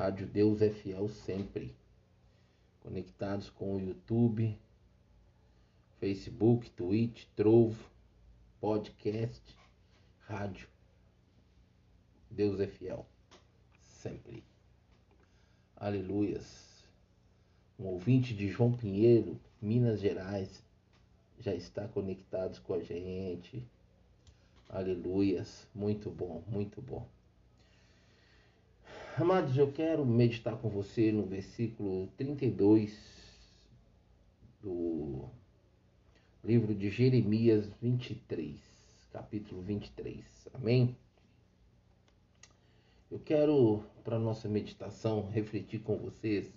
Rádio Deus é Fiel sempre. Conectados com o YouTube, Facebook, Twitch, Trovo, podcast, rádio. Deus é fiel. Sempre. Aleluias. Um ouvinte de João Pinheiro, Minas Gerais, já está conectado com a gente. Aleluias. Muito bom, muito bom. Amados, eu quero meditar com você no versículo 32 do livro de Jeremias 23, capítulo 23. Amém? Eu quero, para nossa meditação, refletir com vocês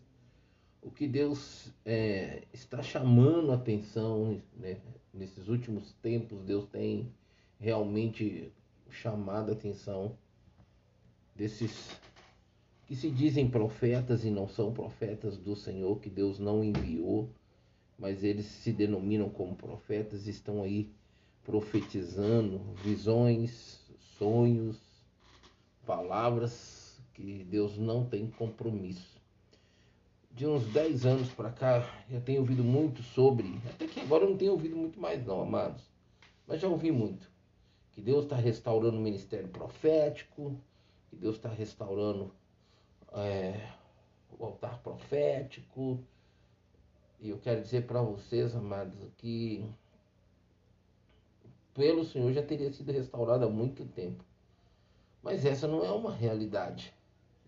o que Deus é, está chamando a atenção né? nesses últimos tempos. Deus tem realmente chamado a atenção desses que se dizem profetas e não são profetas do Senhor, que Deus não enviou, mas eles se denominam como profetas, estão aí profetizando visões, sonhos, palavras que Deus não tem compromisso. De uns 10 anos para cá, eu tenho ouvido muito sobre, até que agora eu não tenho ouvido muito mais não, amados, mas já ouvi muito, que Deus está restaurando o ministério profético, que Deus está restaurando é, o altar profético. E eu quero dizer para vocês, amados, que pelo Senhor já teria sido restaurado há muito tempo. Mas essa não é uma realidade.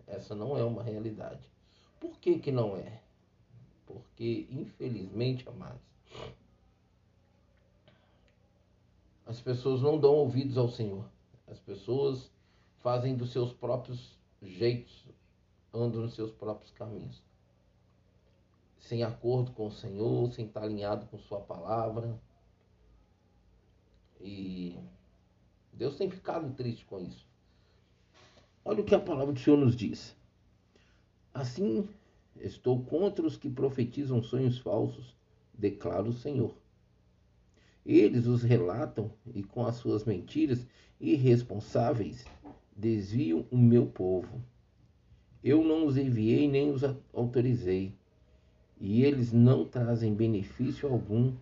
Essa não é uma realidade. Por que, que não é? Porque, infelizmente, amados, as pessoas não dão ouvidos ao Senhor. As pessoas fazem dos seus próprios jeitos, andam nos seus próprios caminhos. Sem acordo com o Senhor, sem estar alinhado com Sua palavra. E Deus tem ficado triste com isso. Olha o que a palavra do Senhor nos diz. Assim, estou contra os que profetizam sonhos falsos, declara o Senhor. Eles os relatam e com as suas mentiras irresponsáveis desviam o meu povo. Eu não os enviei nem os autorizei, e eles não trazem benefício algum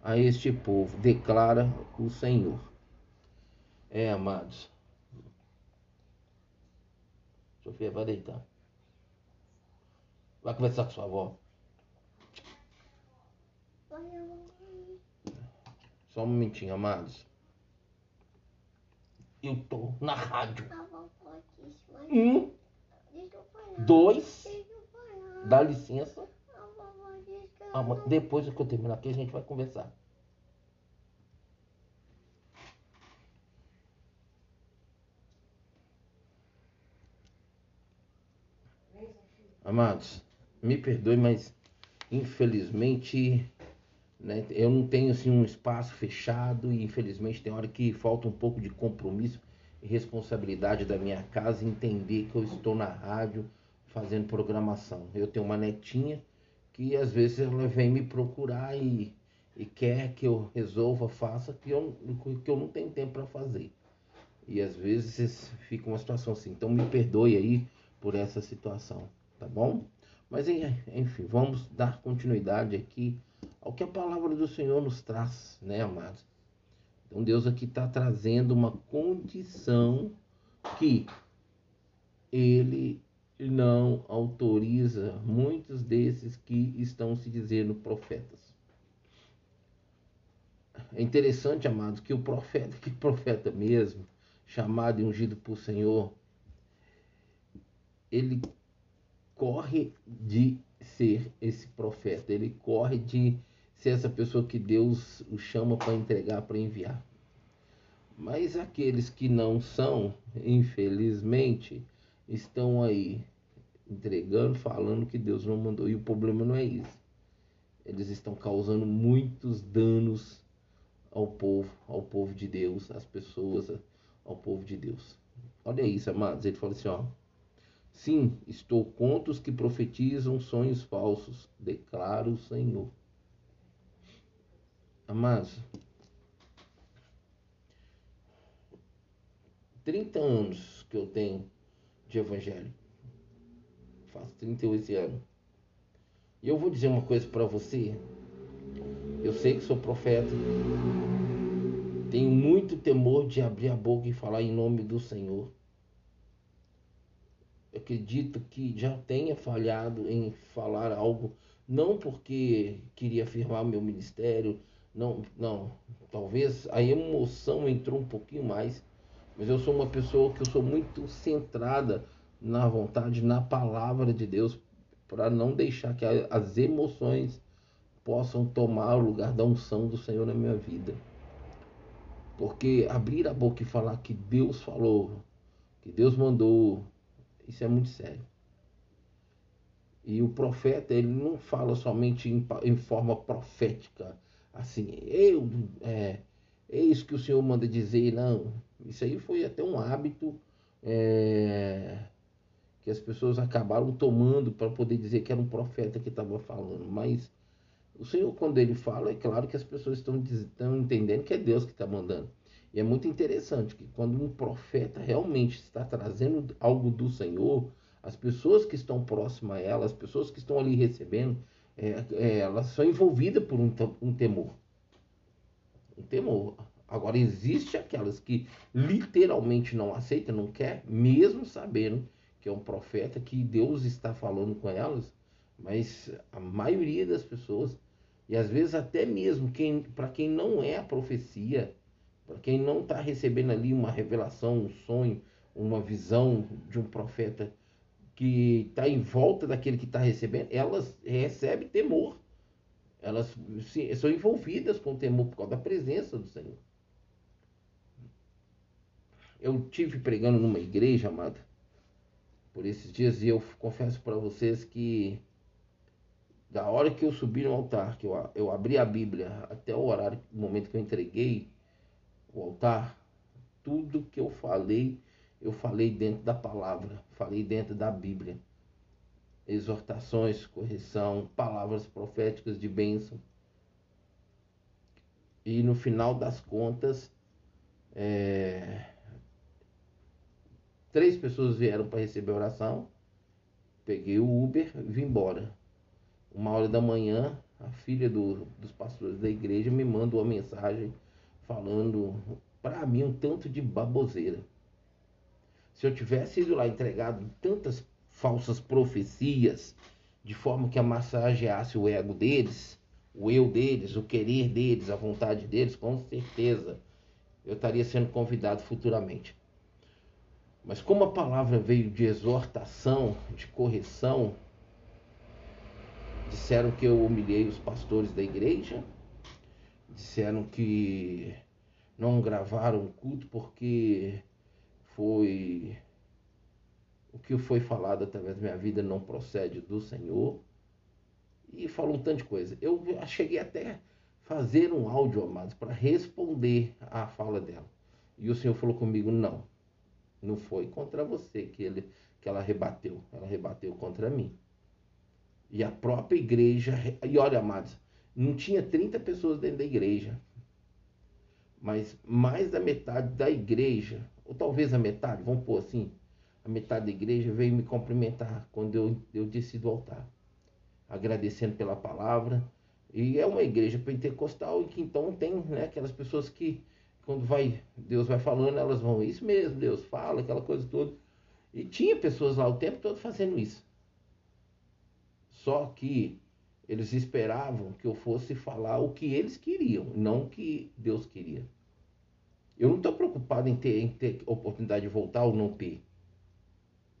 a este povo, declara o Senhor. É, amados. Sofia, vai deitar. Vai conversar com sua avó. Só um momentinho, amados. Eu tô na rádio. Hum? dois Dá licença. Ah, depois que eu terminar aqui, a gente vai conversar. Amados, me perdoe, mas infelizmente né, eu não tenho assim, um espaço fechado e infelizmente tem hora que falta um pouco de compromisso e responsabilidade da minha casa entender que eu estou na rádio fazendo programação. Eu tenho uma netinha que às vezes ela vem me procurar e, e quer que eu resolva, faça, que eu, que eu não tenho tempo para fazer. E às vezes fica uma situação assim. Então me perdoe aí por essa situação tá bom? Mas enfim, vamos dar continuidade aqui ao que a palavra do Senhor nos traz, né, amados? Então Deus aqui está trazendo uma condição que ele não autoriza muitos desses que estão se dizendo profetas. É interessante, amados, que o profeta, que profeta mesmo, chamado e ungido por Senhor, ele corre de ser esse profeta, ele corre de ser essa pessoa que Deus o chama para entregar, para enviar. Mas aqueles que não são, infelizmente, estão aí entregando, falando que Deus não mandou. E o problema não é isso. Eles estão causando muitos danos ao povo, ao povo de Deus, às pessoas, ao povo de Deus. Olha isso, amados. Ele fala assim, ó. Sim, estou contra os que profetizam sonhos falsos, declara o Senhor. Amados, 30 anos que eu tenho de evangelho. Faço 38 anos. E eu vou dizer uma coisa para você. Eu sei que sou profeta. Tenho muito temor de abrir a boca e falar em nome do Senhor. Eu acredito que já tenha falhado em falar algo, não porque queria afirmar meu ministério, não, não. Talvez a emoção entrou um pouquinho mais, mas eu sou uma pessoa que eu sou muito centrada na vontade, na palavra de Deus, para não deixar que as emoções possam tomar o lugar da unção do Senhor na minha vida. Porque abrir a boca e falar que Deus falou, que Deus mandou, isso é muito sério. E o profeta, ele não fala somente em, em forma profética, assim, eu, é, é isso que o Senhor manda dizer, não. Isso aí foi até um hábito é, que as pessoas acabaram tomando para poder dizer que era um profeta que estava falando. Mas o Senhor, quando ele fala, é claro que as pessoas estão, entendendo que é Deus que está mandando. E é muito interessante que quando um profeta realmente está trazendo algo do Senhor, as pessoas que estão próximas a ela, as pessoas que estão ali recebendo, é, é, elas são envolvidas por um, um temor. Um temor. Agora, existe aquelas que literalmente não aceitam, não quer, mesmo sabendo que é um profeta, que Deus está falando com elas, mas a maioria das pessoas, e às vezes até mesmo quem, para quem não é a profecia, para quem não está recebendo ali uma revelação, um sonho, uma visão de um profeta que está em volta daquele que está recebendo, elas recebem temor. Elas se, são envolvidas com temor por causa da presença do Senhor. Eu tive pregando numa igreja, amada, por esses dias e eu confesso para vocês que da hora que eu subi no altar, que eu, eu abri a Bíblia até o horário, momento que eu entreguei o altar, tudo que eu falei, eu falei dentro da palavra, falei dentro da Bíblia. Exortações, correção, palavras proféticas de bênção. E no final das contas, é... três pessoas vieram para receber a oração. Peguei o Uber e vim embora. Uma hora da manhã, a filha do, dos pastores da igreja me manda uma mensagem falando para mim um tanto de baboseira. Se eu tivesse ido lá entregado tantas falsas profecias, de forma que amassageasse o ego deles, o eu deles, o querer deles, a vontade deles, com certeza eu estaria sendo convidado futuramente. Mas como a palavra veio de exortação, de correção, disseram que eu humilhei os pastores da igreja, disseram que não gravaram o culto porque foi o que foi falado através da minha vida não procede do Senhor. E falou um tanto de coisa. Eu cheguei até fazer um áudio, amados, para responder à fala dela. E o Senhor falou comigo: não, não foi contra você que, ele, que ela rebateu, ela rebateu contra mim. E a própria igreja, e olha, amados, não tinha 30 pessoas dentro da igreja. Mas mais da metade da igreja, ou talvez a metade, vamos pôr assim, a metade da igreja veio me cumprimentar quando eu, eu desci do altar. Agradecendo pela palavra. E é uma igreja pentecostal e que então tem né, aquelas pessoas que quando vai, Deus vai falando, elas vão, isso mesmo, Deus fala, aquela coisa toda. E tinha pessoas lá o tempo todo fazendo isso. Só que eles esperavam que eu fosse falar o que eles queriam, não o que Deus queria. Eu não estou preocupado em ter, em ter oportunidade de voltar ou não ter.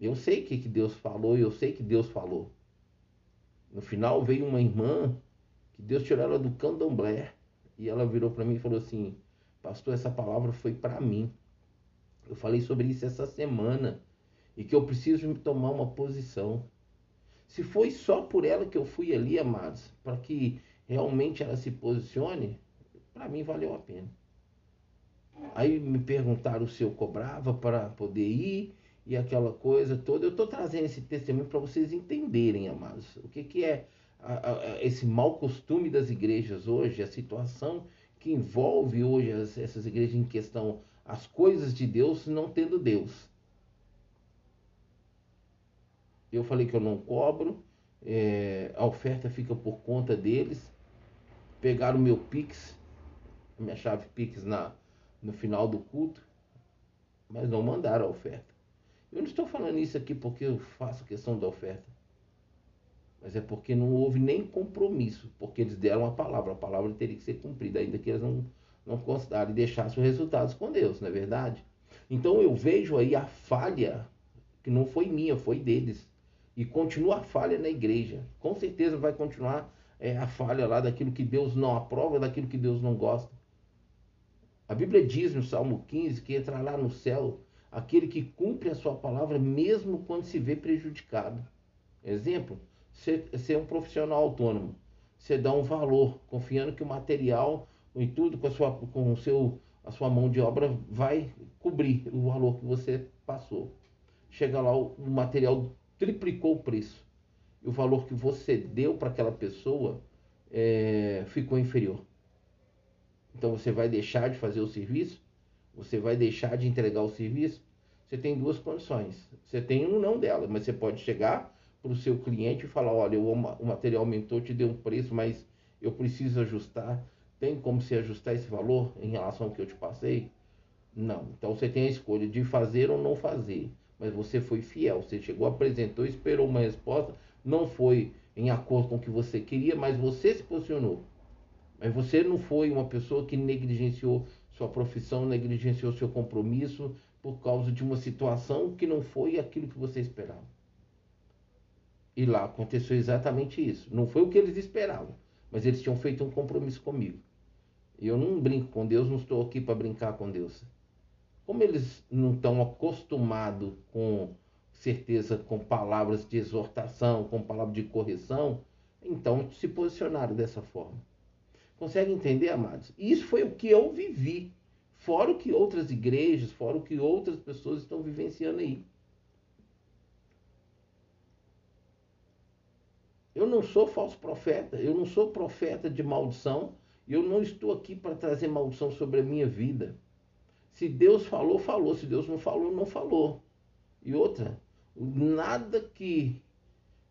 Eu sei o que, que Deus falou e eu sei que Deus falou. No final veio uma irmã que Deus tirou ela do candomblé e ela virou para mim e falou assim: Pastor, essa palavra foi para mim. Eu falei sobre isso essa semana e que eu preciso tomar uma posição. Se foi só por ela que eu fui ali, amados, para que realmente ela se posicione, para mim valeu a pena. Aí me perguntaram se eu cobrava para poder ir e aquela coisa toda. Eu estou trazendo esse testemunho para vocês entenderem, amados, o que, que é a, a, esse mau costume das igrejas hoje, a situação que envolve hoje as, essas igrejas em questão, as coisas de Deus não tendo Deus. Eu falei que eu não cobro, é, a oferta fica por conta deles. Pegaram o meu Pix, minha chave Pix na, no final do culto, mas não mandaram a oferta. Eu não estou falando isso aqui porque eu faço questão da oferta, mas é porque não houve nem compromisso, porque eles deram a palavra, a palavra teria que ser cumprida, ainda que eles não, não considerem e deixassem os resultados com Deus, não é verdade? Então eu vejo aí a falha, que não foi minha, foi deles. E continua a falha na igreja. Com certeza vai continuar é, a falha lá daquilo que Deus não aprova, daquilo que Deus não gosta. A Bíblia diz no Salmo 15 que entrará no céu aquele que cumpre a sua palavra mesmo quando se vê prejudicado. Exemplo, você é um profissional autônomo. Você dá um valor, confiando que o material e tudo com, a sua, com o seu, a sua mão de obra vai cobrir o valor que você passou. Chega lá, o, o material triplicou o preço. E o valor que você deu para aquela pessoa é, ficou inferior. Então você vai deixar de fazer o serviço? Você vai deixar de entregar o serviço? Você tem duas condições. Você tem um não dela, mas você pode chegar para o seu cliente e falar: olha, o material aumentou, te deu um preço, mas eu preciso ajustar. Tem como se ajustar esse valor em relação ao que eu te passei? Não. Então você tem a escolha de fazer ou não fazer. Mas você foi fiel. Você chegou, apresentou, esperou uma resposta. Não foi em acordo com o que você queria, mas você se posicionou. Mas você não foi uma pessoa que negligenciou sua profissão, negligenciou seu compromisso por causa de uma situação que não foi aquilo que você esperava. E lá aconteceu exatamente isso. Não foi o que eles esperavam, mas eles tinham feito um compromisso comigo. Eu não brinco com Deus, não estou aqui para brincar com Deus. Como eles não estão acostumados com certeza com palavras de exortação, com palavras de correção, então se posicionaram dessa forma. Consegue entender, amados? Isso foi o que eu vivi. Fora o que outras igrejas, fora o que outras pessoas estão vivenciando aí. Eu não sou falso profeta, eu não sou profeta de maldição, eu não estou aqui para trazer maldição sobre a minha vida. Se Deus falou, falou. Se Deus não falou, não falou. E outra, nada que.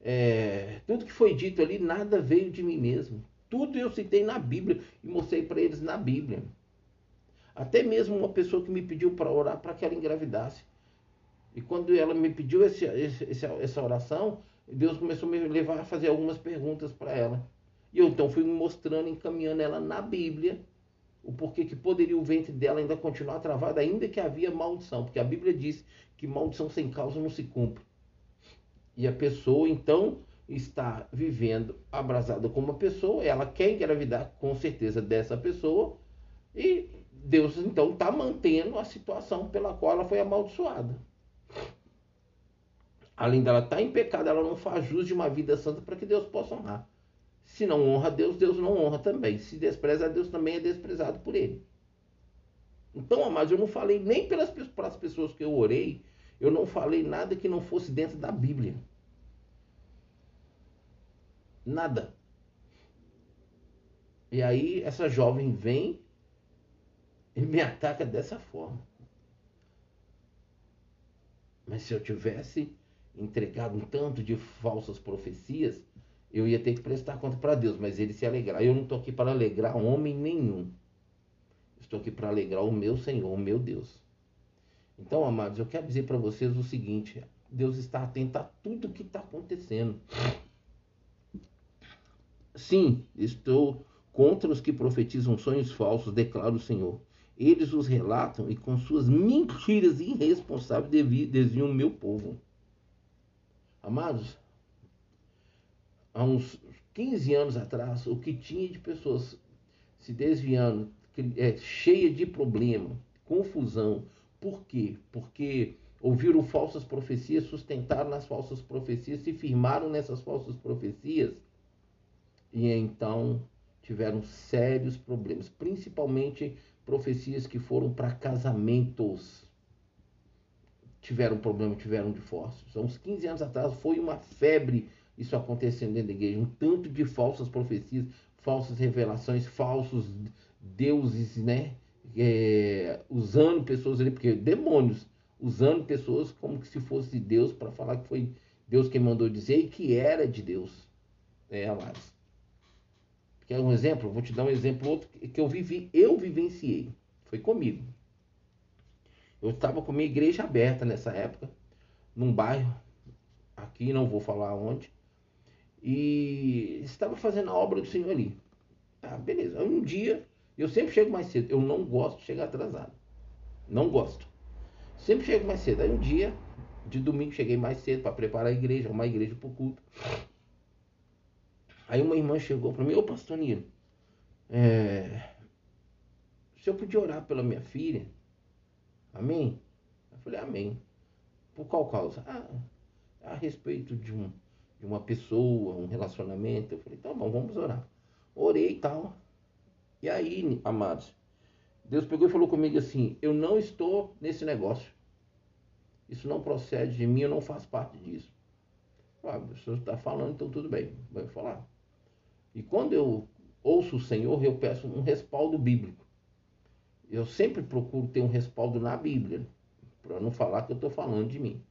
É, tudo que foi dito ali, nada veio de mim mesmo. Tudo eu citei na Bíblia e mostrei para eles na Bíblia. Até mesmo uma pessoa que me pediu para orar para que ela engravidasse. E quando ela me pediu esse, esse, essa oração, Deus começou a me levar a fazer algumas perguntas para ela. E eu então fui mostrando, encaminhando ela na Bíblia, o porquê que poderia o ventre dela ainda continuar travado, ainda que havia maldição. Porque a Bíblia diz que maldição sem causa não se cumpre. E a pessoa, então, está vivendo abrasada com uma pessoa, ela quer engravidar com certeza dessa pessoa, e Deus então está mantendo a situação pela qual ela foi amaldiçoada. Além dela estar tá em pecado, ela não faz jus de uma vida santa para que Deus possa honrar. Se não honra Deus, Deus não honra também. Se despreza Deus, também é desprezado por ele. Então, amados, eu não falei nem pelas, pelas pessoas que eu orei, eu não falei nada que não fosse dentro da Bíblia. Nada. E aí essa jovem vem e me ataca dessa forma. Mas se eu tivesse entregado um tanto de falsas profecias, eu ia ter que prestar conta para Deus, mas ele se alegrar. Eu não estou aqui para alegrar homem nenhum. Estou aqui para alegrar o meu Senhor, o meu Deus. Então, amados, eu quero dizer para vocês o seguinte: Deus está atento a tudo que está acontecendo. Sim, estou contra os que profetizam sonhos falsos, declara o Senhor. Eles os relatam e com suas mentiras irresponsáveis desviam o meu povo. Amados, há uns 15 anos atrás, o que tinha de pessoas se desviando, é, cheia de problema, confusão. Por quê? Porque ouviram falsas profecias, sustentaram nas falsas profecias, se firmaram nessas falsas profecias e então tiveram sérios problemas, principalmente profecias que foram para casamentos. Tiveram problema, tiveram divórcios. Há uns 15 anos atrás foi uma febre isso acontecendo dentro da igreja, um tanto de falsas profecias, falsas revelações, falsos deuses, né? É, usando pessoas ali, porque demônios, usando pessoas como se fosse Deus para falar que foi Deus quem mandou dizer e que era de Deus. É, amados. Quer um exemplo? Vou te dar um exemplo outro que eu vivi, eu vivenciei. Foi comigo. Eu estava com minha igreja aberta nessa época, num bairro, aqui não vou falar onde, e estava fazendo a obra do Senhor ali. Ah, beleza. Um dia, eu sempre chego mais cedo. Eu não gosto de chegar atrasado. Não gosto. Sempre chego mais cedo. Aí um dia, de domingo, cheguei mais cedo para preparar a igreja, uma igreja para o culto. Aí uma irmã chegou para mim, ô pastor Nilo, é, se eu podia orar pela minha filha, amém? Eu falei, amém. Por qual causa? Ah, a respeito de, um, de uma pessoa, um relacionamento. Eu falei, tá bom, vamos orar. Orei e tal. E aí, amados, Deus pegou e falou comigo assim: Eu não estou nesse negócio. Isso não procede de mim, eu não faço parte disso. Ah, o senhor está falando, então tudo bem, vai falar. E quando eu ouço o Senhor, eu peço um respaldo bíblico. Eu sempre procuro ter um respaldo na Bíblia, para não falar que eu estou falando de mim.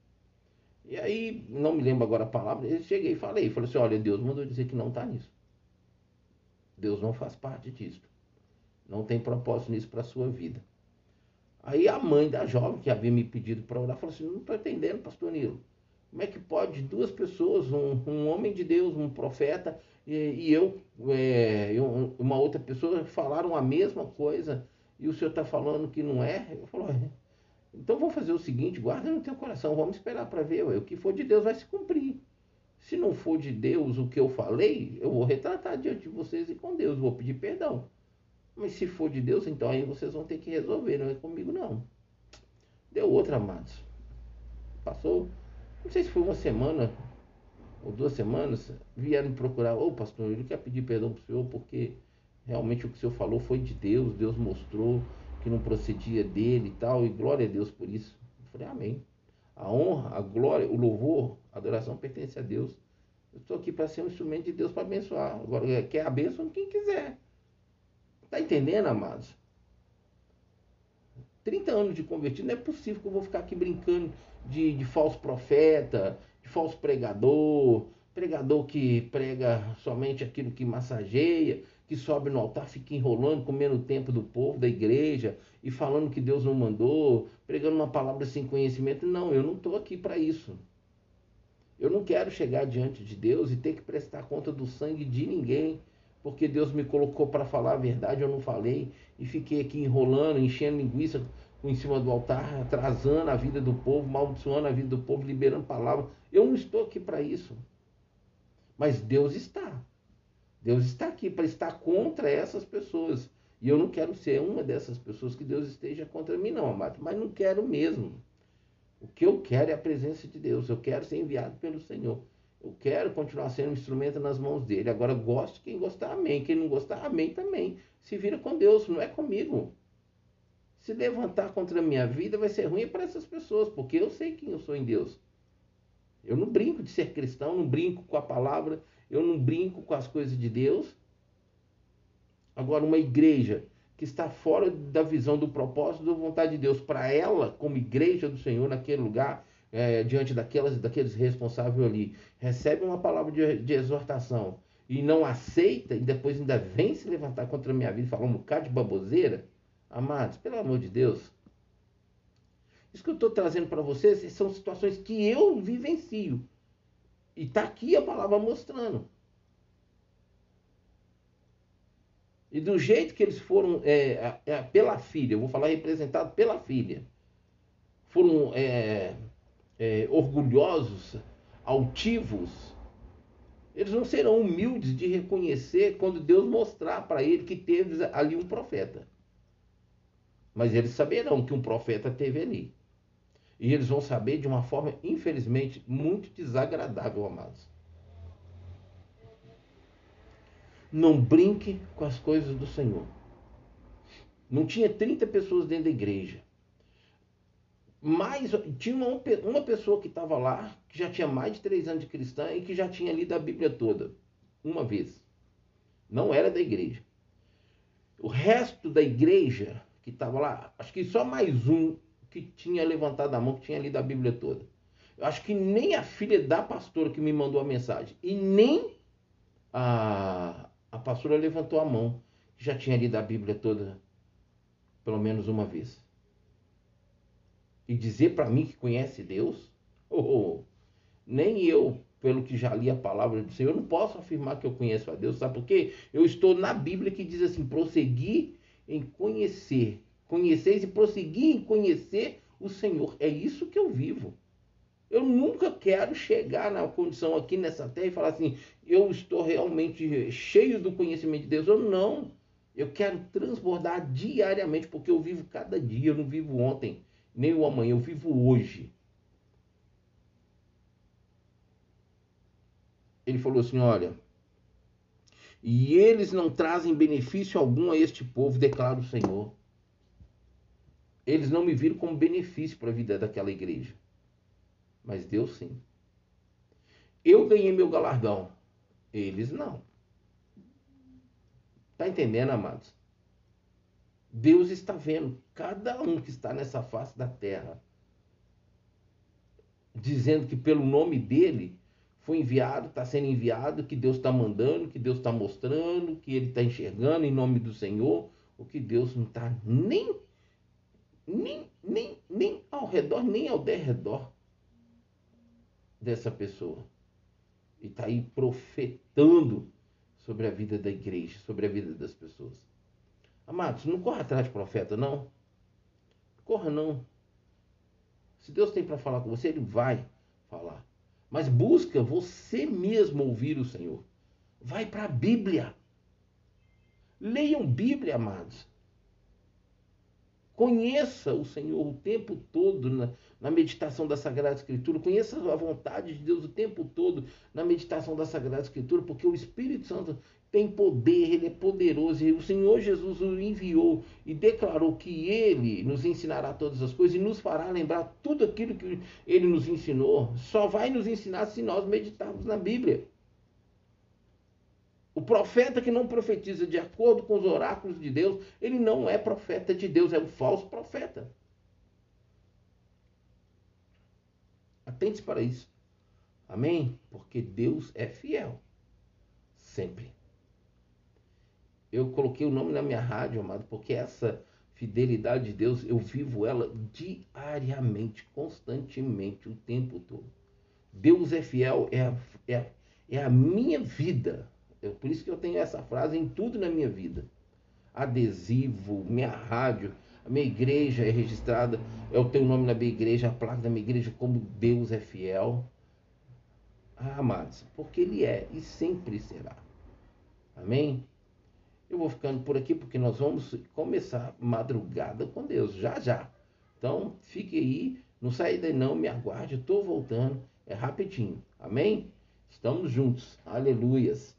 E aí, não me lembro agora a palavra, eu cheguei e falei, falei assim, olha, Deus mandou dizer que não está nisso. Deus não faz parte disso. Não tem propósito nisso para a sua vida. Aí a mãe da jovem, que havia me pedido para orar, falou assim, não estou entendendo, pastor Nilo. Como é que pode duas pessoas, um, um homem de Deus, um profeta, e, e eu, é, eu, uma outra pessoa, falaram a mesma coisa e o senhor está falando que não é? Eu falo, é. então vamos fazer o seguinte, guarda no teu coração, vamos esperar para ver, ué, o que for de Deus vai se cumprir. Se não for de Deus o que eu falei, eu vou retratar diante de vocês e com Deus, vou pedir perdão. Mas se for de Deus, então aí vocês vão ter que resolver, não é comigo não. Deu outra, amados. Passou, não sei se foi uma semana, ou duas semanas, vieram me procurar, ô pastor, ele quer pedir perdão para o senhor porque realmente o que o senhor falou foi de Deus, Deus mostrou que não procedia dele e tal, e glória a Deus por isso. Eu falei, amém. A honra, a glória, o louvor, a adoração pertence a Deus. Eu estou aqui para ser um instrumento de Deus para abençoar. Agora, quer a quem quiser. Está entendendo, amados? 30 anos de convertido, não é possível que eu vou ficar aqui brincando de, de falso profeta, falso pregador, pregador que prega somente aquilo que massageia, que sobe no altar, fica enrolando, comendo o tempo do povo, da igreja, e falando que Deus não mandou, pregando uma palavra sem conhecimento. Não, eu não estou aqui para isso. Eu não quero chegar diante de Deus e ter que prestar conta do sangue de ninguém, porque Deus me colocou para falar a verdade, eu não falei, e fiquei aqui enrolando, enchendo linguiça em cima do altar, atrasando a vida do povo, maldiçoando a vida do povo, liberando palavras. Eu não estou aqui para isso. Mas Deus está. Deus está aqui para estar contra essas pessoas. E eu não quero ser uma dessas pessoas que Deus esteja contra mim, não, amado. Mas não quero mesmo. O que eu quero é a presença de Deus. Eu quero ser enviado pelo Senhor. Eu quero continuar sendo um instrumento nas mãos dele. Agora, gosto quem gostar, amém. Quem não gostar, amém também. Se vira com Deus, não é comigo se levantar contra a minha vida vai ser ruim para essas pessoas, porque eu sei quem eu sou em Deus. Eu não brinco de ser cristão, não brinco com a palavra, eu não brinco com as coisas de Deus. Agora, uma igreja que está fora da visão do propósito da vontade de Deus, para ela, como igreja do Senhor, naquele lugar, é, diante daquelas, daqueles responsáveis ali, recebe uma palavra de, de, exortação e não aceita, e depois ainda vem se levantar contra a minha vida e falar um bocado de baboseira, Amados, pelo amor de Deus. Isso que eu estou trazendo para vocês são situações que eu vivencio. E está aqui a palavra mostrando. E do jeito que eles foram, é, é, pela filha, vou falar representado pela filha, foram é, é, orgulhosos, altivos, eles não serão humildes de reconhecer quando Deus mostrar para ele que teve ali um profeta. Mas eles saberão que um profeta teve ali. E eles vão saber de uma forma, infelizmente, muito desagradável, amados. Não brinque com as coisas do Senhor. Não tinha 30 pessoas dentro da igreja. Mas tinha uma, uma pessoa que estava lá, que já tinha mais de três anos de cristã e que já tinha lido a Bíblia toda, uma vez. Não era da igreja. O resto da igreja que estava lá, acho que só mais um que tinha levantado a mão, que tinha lido a Bíblia toda. Eu acho que nem a filha da pastora que me mandou a mensagem e nem a, a pastora levantou a mão, que já tinha lido a Bíblia toda, pelo menos uma vez. E dizer para mim que conhece Deus? Oh, nem eu, pelo que já li a palavra do Senhor, não posso afirmar que eu conheço a Deus, sabe por quê? Eu estou na Bíblia que diz assim: prosseguir em conhecer, conheceis e prosseguir em conhecer o Senhor. É isso que eu vivo. Eu nunca quero chegar na condição aqui nessa terra e falar assim, eu estou realmente cheio do conhecimento de Deus. Eu não. Eu quero transbordar diariamente, porque eu vivo cada dia, eu não vivo ontem, nem o amanhã, eu vivo hoje. Ele falou assim: olha, e eles não trazem benefício algum a este povo, declara o Senhor. Eles não me viram como benefício para a vida daquela igreja. Mas Deus sim. Eu ganhei meu galardão. Eles não. Tá entendendo, amados? Deus está vendo cada um que está nessa face da terra, dizendo que pelo nome dele foi enviado, está sendo enviado, que Deus está mandando, que Deus está mostrando, que ele está enxergando em nome do Senhor, o que Deus não está nem, nem, nem, nem ao redor, nem ao derredor dessa pessoa. E está aí profetando sobre a vida da igreja, sobre a vida das pessoas. Amados, não corra atrás de profeta, não. Corra, não. Se Deus tem para falar com você, Ele vai falar. Mas busca você mesmo ouvir o Senhor. Vai para a Bíblia. Leiam Bíblia, amados. Conheça o Senhor o tempo todo na, na, meditação da Sagrada Escritura. Conheça a vontade de Deus o tempo todo na meditação da Sagrada Escritura, porque o Espírito Santo tem poder, ele é poderoso. E o Senhor Jesus o enviou e declarou que ele nos ensinará todas as coisas e nos fará lembrar tudo aquilo que ele nos ensinou. Só vai nos ensinar se nós meditarmos na Bíblia. O profeta que não profetiza de acordo com os oráculos de Deus, ele não é profeta de Deus, é um falso profeta. Atente para isso. Amém? Porque Deus é fiel. Sempre eu coloquei o nome na minha rádio, amado, porque essa fidelidade de Deus, eu vivo ela diariamente, constantemente, o tempo todo. Deus é fiel, é a, é, é a minha vida. É por isso que eu tenho essa frase em tudo na minha vida. Adesivo, minha rádio, a minha igreja é registrada, é o teu nome na minha igreja, a placa da minha igreja, como Deus é fiel. Ah, amados, porque Ele é e sempre será. Amém? Eu vou ficando por aqui porque nós vamos começar madrugada com Deus, já já. Então, fique aí, não saia daí não, me aguarde, eu estou voltando, é rapidinho. Amém? Estamos juntos. Aleluias.